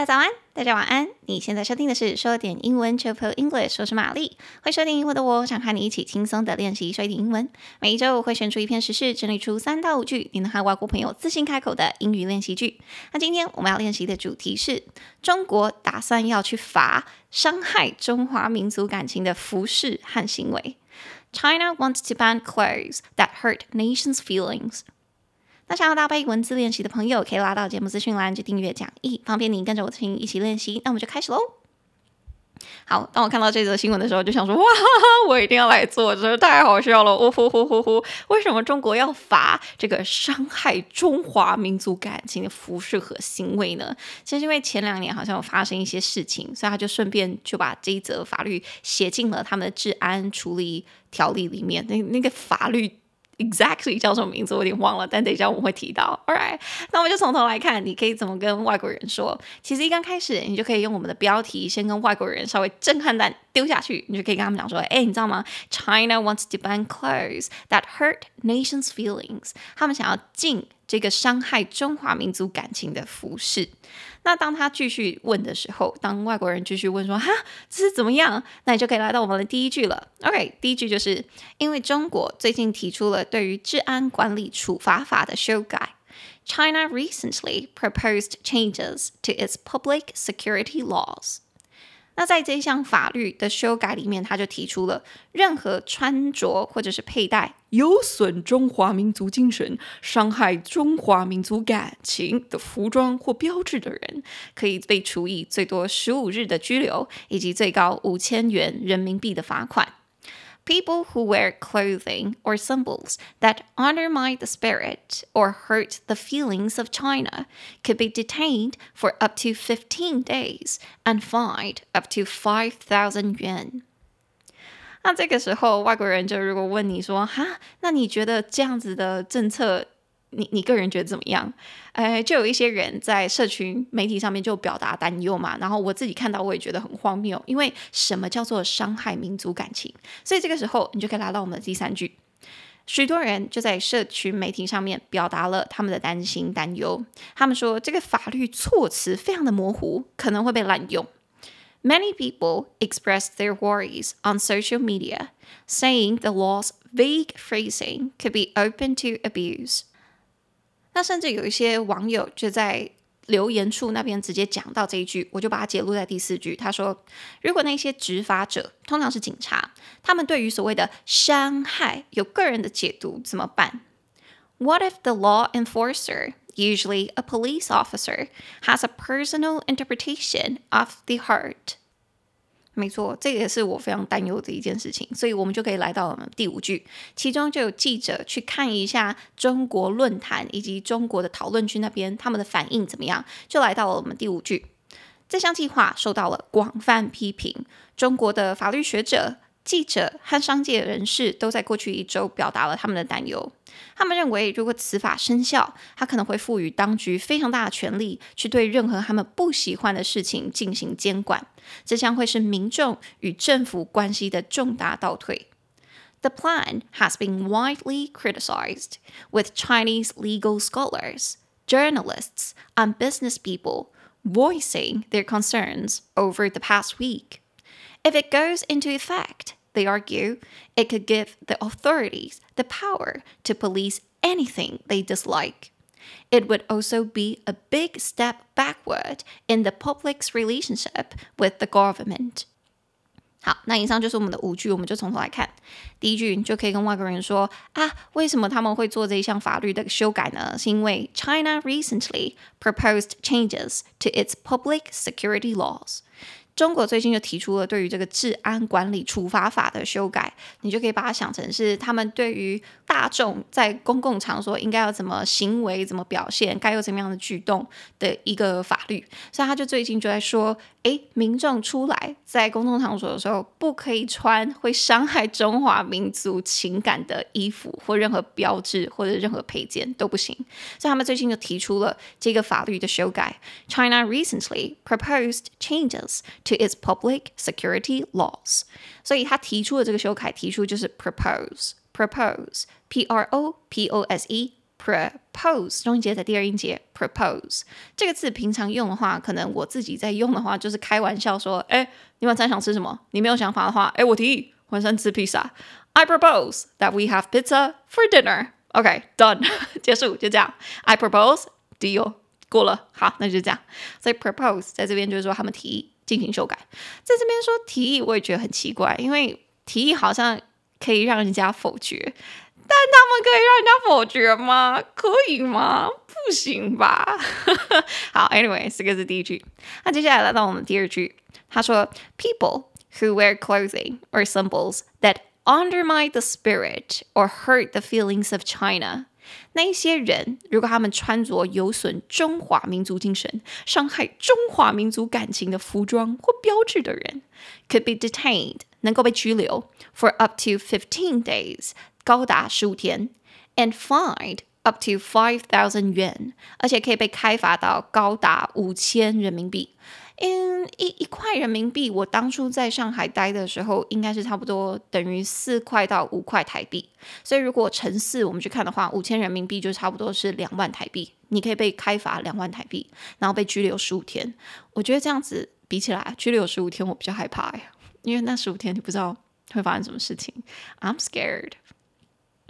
大家早安，大家晚安。你现在收听的是说点英文 c h i p l English，我是玛丽。会说点英文的我，想和你一起轻松的练习说一点英文。每一周我会选出一篇时事，整理出三到五句，你能和外国朋友自信开口的英语练习句。那今天我们要练习的主题是中国打算要去罚伤害中华民族感情的服饰和行为。China wants to ban clothes that hurt nations' feelings. 那想要搭配文字练习的朋友，可以拉到节目资讯栏去订阅讲义，方便您跟着我的声音一起练习。那我们就开始喽。好，当我看到这则新闻的时候，就想说：哇，我一定要来做，真的太好笑了！呜呼呼呼呼！为什么中国要罚这个伤害中华民族感情的服饰和行为呢？其实因为前两年好像有发生一些事情，所以他就顺便就把这一则法律写进了他们的治安处理条例里面。那那个法律。Exactly 叫什么名字我有点忘了，但等一下我们会提到。All right，那我们就从头来看，你可以怎么跟外国人说？其实一刚开始，你就可以用我们的标题先跟外国人稍微震撼弹丢下去，你就可以跟他们讲说：哎，你知道吗？China wants to ban clothes that hurt nations' feelings。他们想要禁这个伤害中华民族感情的服饰。那当他继续问的时候，当外国人继续问说：“哈，这是怎么样？”那你就可以来到我们的第一句了。OK，第一句就是因为中国最近提出了对于治安管理处罚法的修改。China recently proposed changes to its public security laws. 那在这一项法律的修改里面，他就提出了，任何穿着或者是佩戴有损中华民族精神、伤害中华民族感情的服装或标志的人，可以被处以最多十五日的拘留，以及最高五千元人民币的罚款。People who wear clothing or symbols that undermine the spirit or hurt the feelings of China could be detained for up to 15 days and fined up to 5,000 yuan. 那这个时候，外国人就如果问你说：“哈，那你觉得这样子的政策？” 你你个人觉得怎么样？呃，就有一些人在社群媒体上面就表达担忧嘛，然后我自己看到我也觉得很荒谬，因为什么叫做伤害民族感情？所以这个时候你就可以来到我们的第三句，许多人就在社群媒体上面表达了他们的担心担忧，他们说这个法律措辞非常的模糊，可能会被滥用。Many people expressed their worries on social media, saying the law's vague phrasing could be open to abuse. 那甚至有一些网友就在留言处那边直接讲到这一句，我就把它截录在第四句。他说：“如果那些执法者通常是警察，他们对于所谓的伤害有个人的解读怎么办？What if the law enforcer, usually a police officer, has a personal interpretation of the hurt?” 没错，这也是我非常担忧的一件事情，所以我们就可以来到我们第五句，其中就有记者去看一下中国论坛以及中国的讨论区那边他们的反应怎么样，就来到了我们第五句。这项计划受到了广泛批评，中国的法律学者。记者和商界人士都在过去一周表达了他们的担忧。他们认为，如果此法生效，它可能会赋予当局非常大的权力，去对任何他们不喜欢的事情进行监管。这将会是民众与政府关系的重大倒退。The plan has been widely criticized, with Chinese legal scholars, journalists, and business people voicing their concerns over the past week. If it goes into effect, they argue, it could give the authorities the power to police anything they dislike. It would also be a big step backward in the public's relationship with the government. 好，那以上就是我们的五句，我们就从头来看。第一句，你就可以跟外国人说啊，为什么他们会做这一项法律的修改呢？是因为 China recently proposed changes to its public security laws. 中国最近就提出了对于这个治安管理处罚法的修改，你就可以把它想成是他们对于大众在公共场所应该要怎么行为、怎么表现、该有怎么样的举动的一个法律。所以他就最近就在说，诶，民众出来在公众场所的时候，不可以穿会伤害中华民族情感的衣服或任何标志或者任何配件都不行。所以他们最近就提出了这个法律的修改。China recently proposed changes to its public security laws，所以他提出的这个修改，提出就是 propose，propose，p r o p o s e propose，中音节的第二音节 propose 这个字平常用的话，可能我自己在用的话，就是开玩笑说，哎，你晚餐想吃什么？你没有想法的话，哎，我提议晚上吃披萨。I propose that we have pizza for dinner. OK, done，结束，就这样。I propose, deal，过了，好，那就这样。所以 propose 在这边就是说他们提议进行修改，在这边说提议，我也觉得很奇怪，因为提议好像可以让人家否决。但他们可以让人家否决吗？可以吗？不行吧。好，Anyway，这个是第一句。那接下来来到我们第二句，他说：“People who wear clothing or symbols that undermine the spirit or hurt the feelings of China。”那一些人，如果他们穿着有损中华民族精神、伤害中华民族感情的服装或标志的人，could be detained，能够被拘留 for up to fifteen days。 高达十五天，and fined up to five thousand yuan，而且可以被开罚到高达五千人民币。嗯，一一块人民币，我当初在上海待的时候，应该是差不多等于四块到五块台币。所以如果乘四，我们去看的话，五千人民币就差不多是两万台币。你可以被开罚两万台币，然后被拘留十五天。我觉得这样子比起来，拘留十五天我比较害怕呀，因为那十五天你不知道会发生什么事情。I'm scared.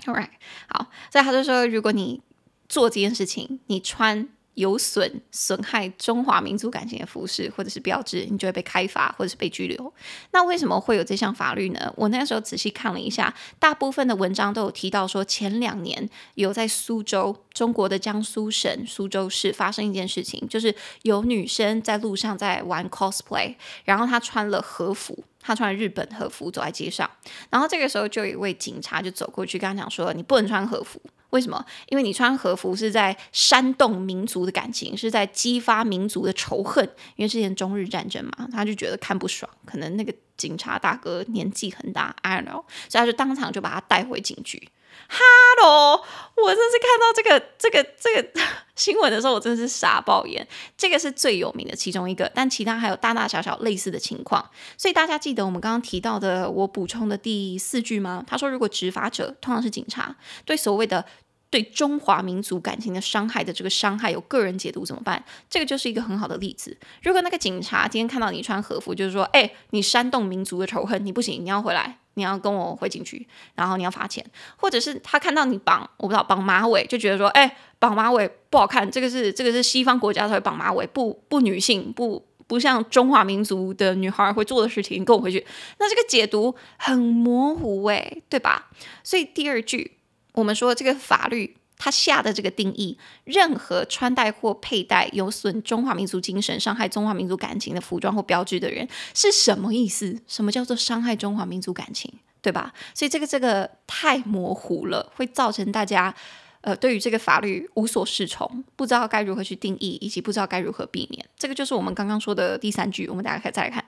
Alright，好，所以他就说，如果你做这件事情，你穿有损损害中华民族感情的服饰或者是标志，你就会被开罚或者是被拘留。那为什么会有这项法律呢？我那时候仔细看了一下，大部分的文章都有提到说，前两年有在苏州，中国的江苏省苏州市发生一件事情，就是有女生在路上在玩 cosplay，然后她穿了和服。她穿日本和服走在街上，然后这个时候就有一位警察就走过去跟他讲说：“你不能穿和服，为什么？因为你穿和服是在煽动民族的感情，是在激发民族的仇恨。因为之前中日战争嘛，他就觉得看不爽，可能那个警察大哥年纪很大，I don't know，所以他就当场就把他带回警局。”哈喽，我真是看到这个这个这个 新闻的时候，我真是傻爆眼。这个是最有名的其中一个，但其他还有大大小小类似的情况。所以大家记得我们刚刚提到的我补充的第四句吗？他说，如果执法者通常是警察，对所谓的对中华民族感情的伤害的这个伤害有个人解读怎么办？这个就是一个很好的例子。如果那个警察今天看到你穿和服，就是说，哎，你煽动民族的仇恨，你不行，你要回来。你要跟我回警局，然后你要罚钱，或者是他看到你绑，我不知道绑马尾，就觉得说，哎，绑马尾不好看，这个是这个是西方国家才会绑马尾，不不女性，不不像中华民族的女孩会做的事情，你跟我回去，那这个解读很模糊，哎，对吧？所以第二句我们说这个法律。他下的这个定义，任何穿戴或佩戴有损中华民族精神、伤害中华民族感情的服装或标志的人，是什么意思？什么叫做伤害中华民族感情？对吧？所以这个这个太模糊了，会造成大家呃对于这个法律无所适从，不知道该如何去定义，以及不知道该如何避免。这个就是我们刚刚说的第三句，我们大家可以再来看。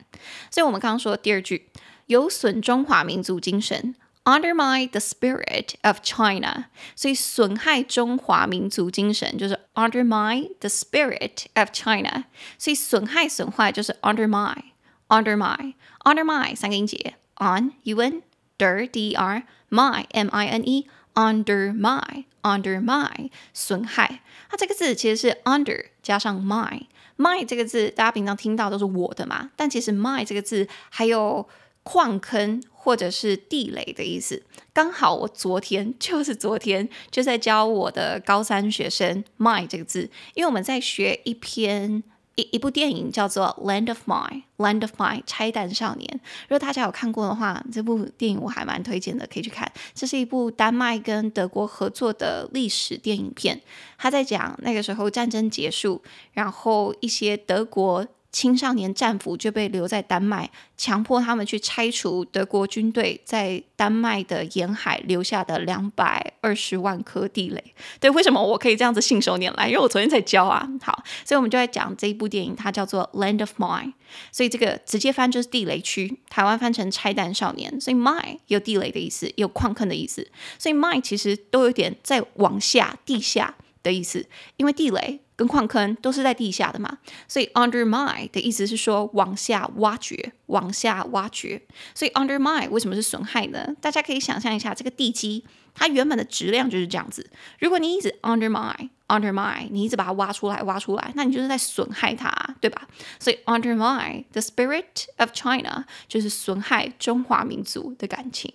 所以我们刚刚说的第二句，有损中华民族精神。Undermine the spirit of China，所以损害中华民族精神就是 undermine the spirit of China，所以损害损坏就是 undermine，undermine，undermine 三个音节，on u n der d r mine m i n e undermine undermine 损害，它这个字其实是 under 加上 mine，mine 这个字大家平常听到都是我的嘛，但其实 mine 这个字还有。 矿坑或者是地雷的意思，刚好我昨天就是昨天就在教我的高三学生 “mine” 这个字，因为我们在学一篇一一部电影叫做《Land of Mine》，Land of Mine 拆弹少年。如果大家有看过的话，这部电影我还蛮推荐的，可以去看。这是一部丹麦跟德国合作的历史电影片，他在讲那个时候战争结束，然后一些德国。青少年战俘就被留在丹麦，强迫他们去拆除德国军队在丹麦的沿海留下的两百二十万颗地雷。对，为什么我可以这样子信手拈来？因为我昨天在教啊。好，所以我们就在讲这一部电影，它叫做《Land of Mine》，所以这个直接翻就是地雷区，台湾翻成拆弹少年。所以 Mine 有地雷的意思，有矿坑的意思，所以 Mine 其实都有点在往下、地下的意思，因为地雷。跟矿坑都是在地下的嘛，所以 undermine 的意思是说往下挖掘，往下挖掘。所以 undermine 为什么是损害呢？大家可以想象一下，这个地基它原本的质量就是这样子。如果你一直 undermine undermine，你一直把它挖出来挖出来，那你就是在损害它，对吧？所以 undermine the spirit of China 就是损害中华民族的感情。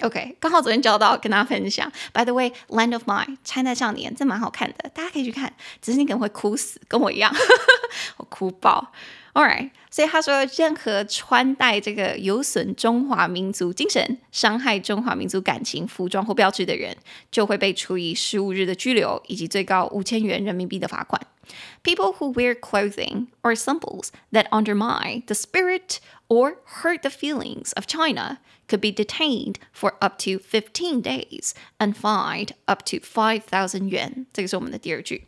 OK，刚好昨天教到，跟大家分享。By the way，《Land of Mine》拆弹少年，这蛮好看的，大家可以去看。只是你可能会哭死，跟我一样，我哭爆。All right，所以他说，任何穿戴这个有损中华民族精神、伤害中华民族感情服装或标志的人，就会被处以十五日的拘留，以及最高五千元人民币的罚款。People who wear clothing or symbols that undermine the spirit or hurt the feelings of China could be detained for up to fifteen days and fined up to five thousand yuan。这个是我们的第二句。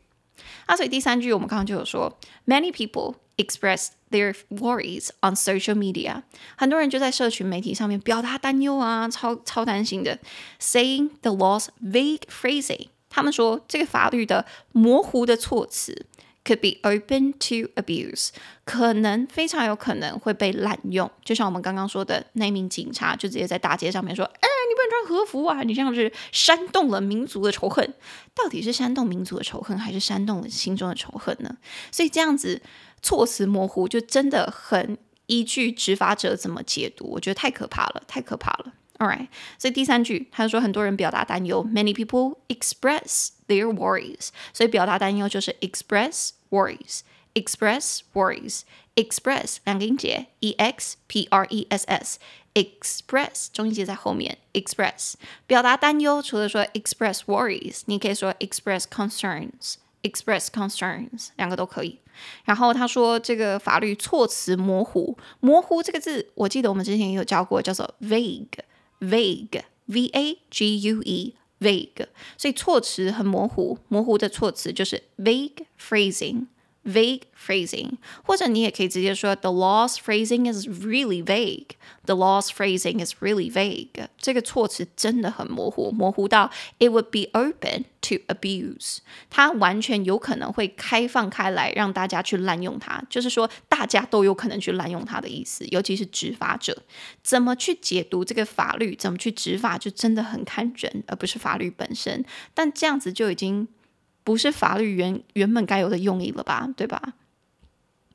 那所以第三句我们刚刚就有说，Many people express their worries on social media。很多人就在社群媒体上面表达担忧啊，超超担心的，saying the law's vague phrasing。他们说这个法律的模糊的措辞。 could be open to abuse，可能非常有可能会被滥用。就像我们刚刚说的，那名警察就直接在大街上面说：“哎，你不能穿和服啊！你这样是煽动了民族的仇恨。到底是煽动民族的仇恨，还是煽动了心中的仇恨呢？”所以这样子措辞模糊，就真的很依据执法者怎么解读，我觉得太可怕了，太可怕了。All right，所以第三句，他说很多人表达担忧，many people express their worries。所以表达担忧就是 express worries，express worries，express 两个音节，e x p r e s s，express 中音节在后面，express 表达担忧，除了说 express worries，你可以说 express concerns，express concerns 两个都可以。然后他说这个法律措辞模糊，模糊这个字，我记得我们之前也有教过，叫做 vague。vague, v a g u e, vague，所以措辞很模糊，模糊的措辞就是 vague phrasing。Vague phrasing，或者你也可以直接说 the law's phrasing is really vague。the law's phrasing is really vague。这个措辞真的很模糊，模糊到 it would be open to abuse。它完全有可能会开放开来，让大家去滥用它。就是说，大家都有可能去滥用它的意思，尤其是执法者怎么去解读这个法律，怎么去执法，就真的很看人，而不是法律本身。但这样子就已经。不是法律原原本该有的用意了吧，对吧？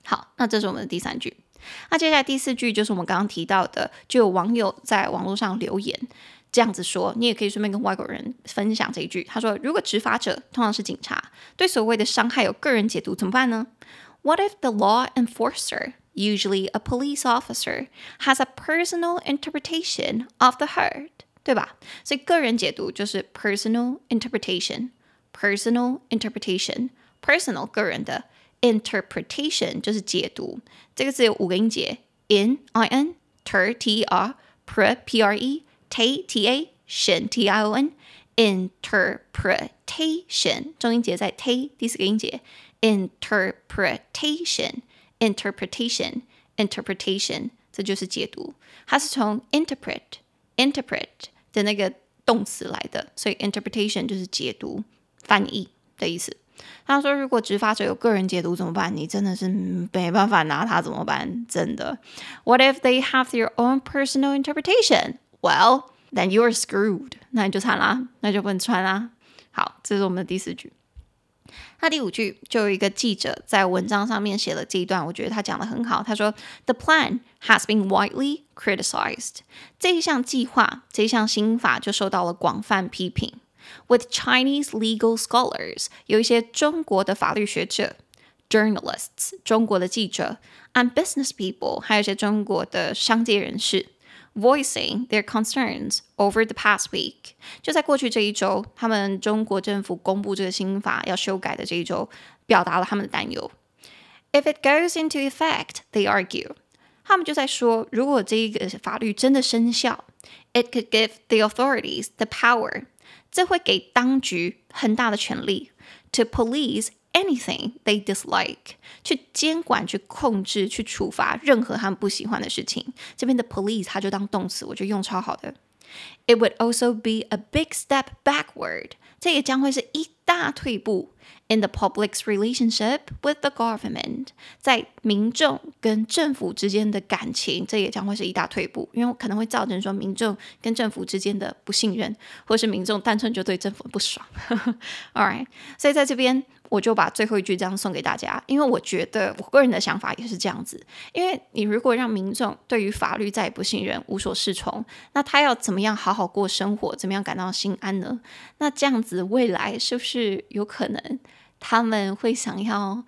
好，那这是我们的第三句。那接下来第四句就是我们刚刚提到的，就有网友在网络上留言这样子说，你也可以顺便跟外国人分享这一句。他说：“如果执法者通常是警察，对所谓的伤害有个人解读，怎么办呢？”What if the law enforcer, usually a police officer, has a personal interpretation of the hurt？对吧？所以个人解读就是 personal interpretation。Personal interpretation，personal 个人的 interpretation 就是解读。这个字有五个音节：in i n ter t r pre p r e t t a tion t i o n interpretation 重音节在 t 第四个音节 interpretation interpretation interpretation 这就是解读。它是从 interpret interpret 的那个动词来的，所以 interpretation 就是解读。 翻译的意思。他说：“如果执法者有个人解读怎么办？你真的是没办法拿他怎么办？真的。What if they have their own personal interpretation? Well, then you are screwed。那你就惨啦，那就不能穿啦。好，这是我们的第四句。那第五句就有一个记者在文章上面写了这一段，我觉得他讲得很好。他说：‘The plan has been widely criticized。’这一项计划，这一项新法就受到了广泛批评。” With Chinese legal scholars，有一些中国的法律学者，journalists，中国的记者，and business people，还有一些中国的商界人士，voicing their concerns over the past week。就在过去这一周，他们中国政府公布这个新法要修改的这一周，表达了他们的担忧。If it goes into effect, they argue，他们就在说，如果这一个法律真的生效，it could give the authorities the power。 这会给当局很大的权力，to police anything they dislike，去监管、去控制、去处罚任何他们不喜欢的事情。这边的 police 它就当动词，我觉得用超好的。It would also be a big step backward，这也将会是一大退步 In the public's relationship with the government，在民众跟政府之间的感情，这也将会是一大退步，因为可能会造成说民众跟政府之间的不信任，或是民众单纯就对政府不爽。All right，所以在这边我就把最后一句这样送给大家，因为我觉得我个人的想法也是这样子，因为你如果让民众对于法律再也不信任、无所适从，那他要怎么样好好过生活，怎么样感到心安呢？那这样子未来是不是有可能？他们会想要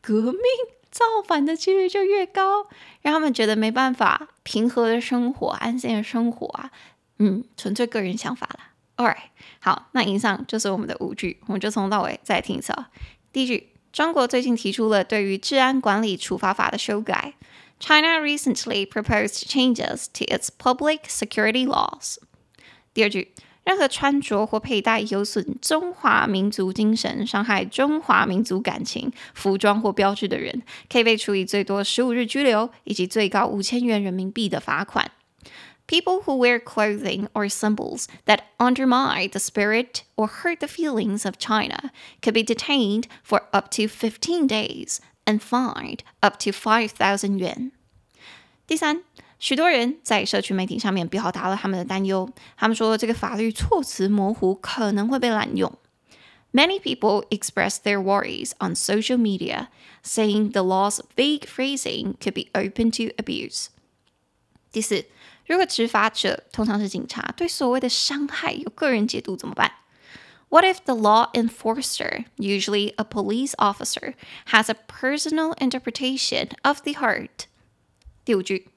革命 造反的几率就越高，让他们觉得没办法平和的生活、安心的生活啊。嗯，纯粹个人想法啦。Alright，好，那以上就是我们的五句，我们就从头到尾再听一次啊。第一句，中国最近提出了对于治安管理处罚法的修改。China recently proposed changes to its public security laws。第二句。任何穿着或佩戴有损中华民族精神、伤害中华民族感情服装或标志的人，可以被处以最多十五日拘留以及最高五千元人民币的罚款。People who wear clothing or symbols that undermine the spirit or hurt the feelings of China could be detained for up to fifteen days and fined up to five thousand yuan。第三。 许多人在社区媒体上面表达了他们的担忧。他们说，这个法律措辞模糊，可能会被滥用。Many people express their worries on social media, saying the law's vague phrasing could be open to abuse. 第四，如果执法者通常是警察，对所谓的伤害有个人解读怎么办？What if the law enforcer, usually a police officer, has a personal interpretation of the hurt? 第五句。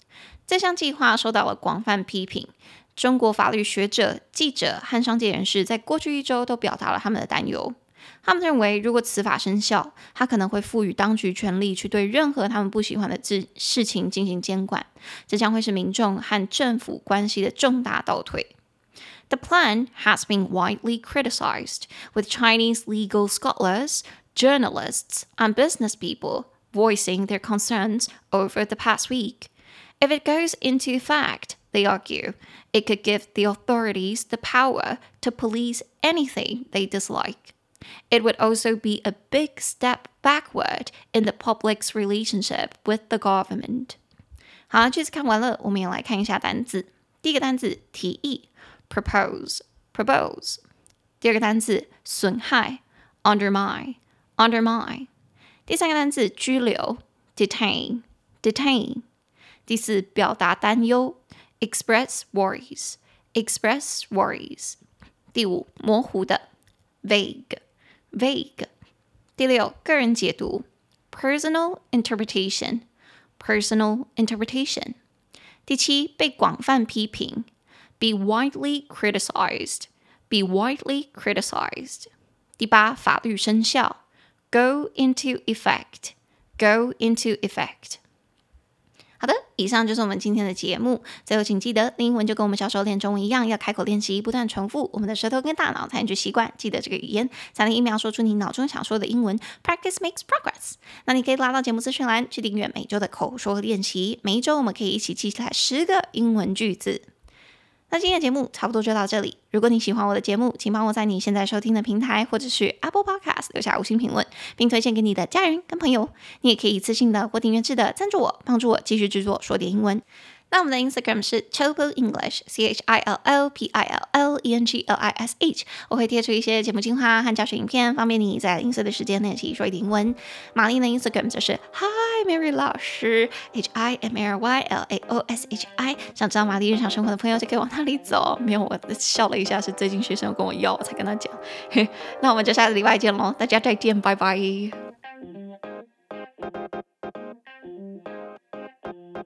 这项计划受到了广泛批评。中国法律学者、记者和商界人士在过去一周都表达了他们的担忧。他们认为，如果此法生效，它可能会赋予当局权力去对任何他们不喜欢的事事情进行监管。这将会是民众和政府关系的重大倒退。The plan has been widely criticized, with Chinese legal scholars, journalists, and business people voicing their concerns over the past week. If it goes into effect, they argue, it could give the authorities the power to police anything they dislike. It would also be a big step backward in the public's relationship with the government. 好，句子看完了，我们也来看一下单字。第一个单字提议，propose，propose。第二个单字损害，undermine，undermine。第三个单字拘留，detain，detain。 第四，表达担忧，express worries，express worries。第五，模糊的，vague，vague。第六，个人解读，personal interpretation，personal interpretation。第七，被广泛批评，be widely criticized，be widely criticized。第八，法律生效，go into effect，go into effect。 以上就是我们今天的节目。最后，请记得英文就跟我们小时候练中文一样，要开口练习，不断重复，我们的舌头跟大脑才能去习惯记得这个语言，才能一秒说出你脑中想说的英文。Practice makes progress。那你可以拉到节目资讯栏去订阅每周的口说练习，每一周我们可以一起记起来十个英文句子。那今天的节目差不多就到这里。如果你喜欢我的节目，请帮我在你现在收听的平台或者是 Apple Podcast 留下五星评论，并推荐给你的家人跟朋友。你也可以一次性的或订阅制的赞助我，帮助我继续制作说点英文。那我们的 Instagram 是 Chill English，C H I L L P I L L E N G L I S H。我会贴出一些节目精华和教学影片，方便你在零碎的时间练习说英文。玛丽的 Instagram 就是 Hi Mary 老师，H I M A R Y L A O S H I。想知道玛丽日常生活的朋友就可以往那里走。没有，我笑了一下，是最近学生有跟我要，我才跟他讲。那我们就下个礼拜见喽，大家再见，拜拜。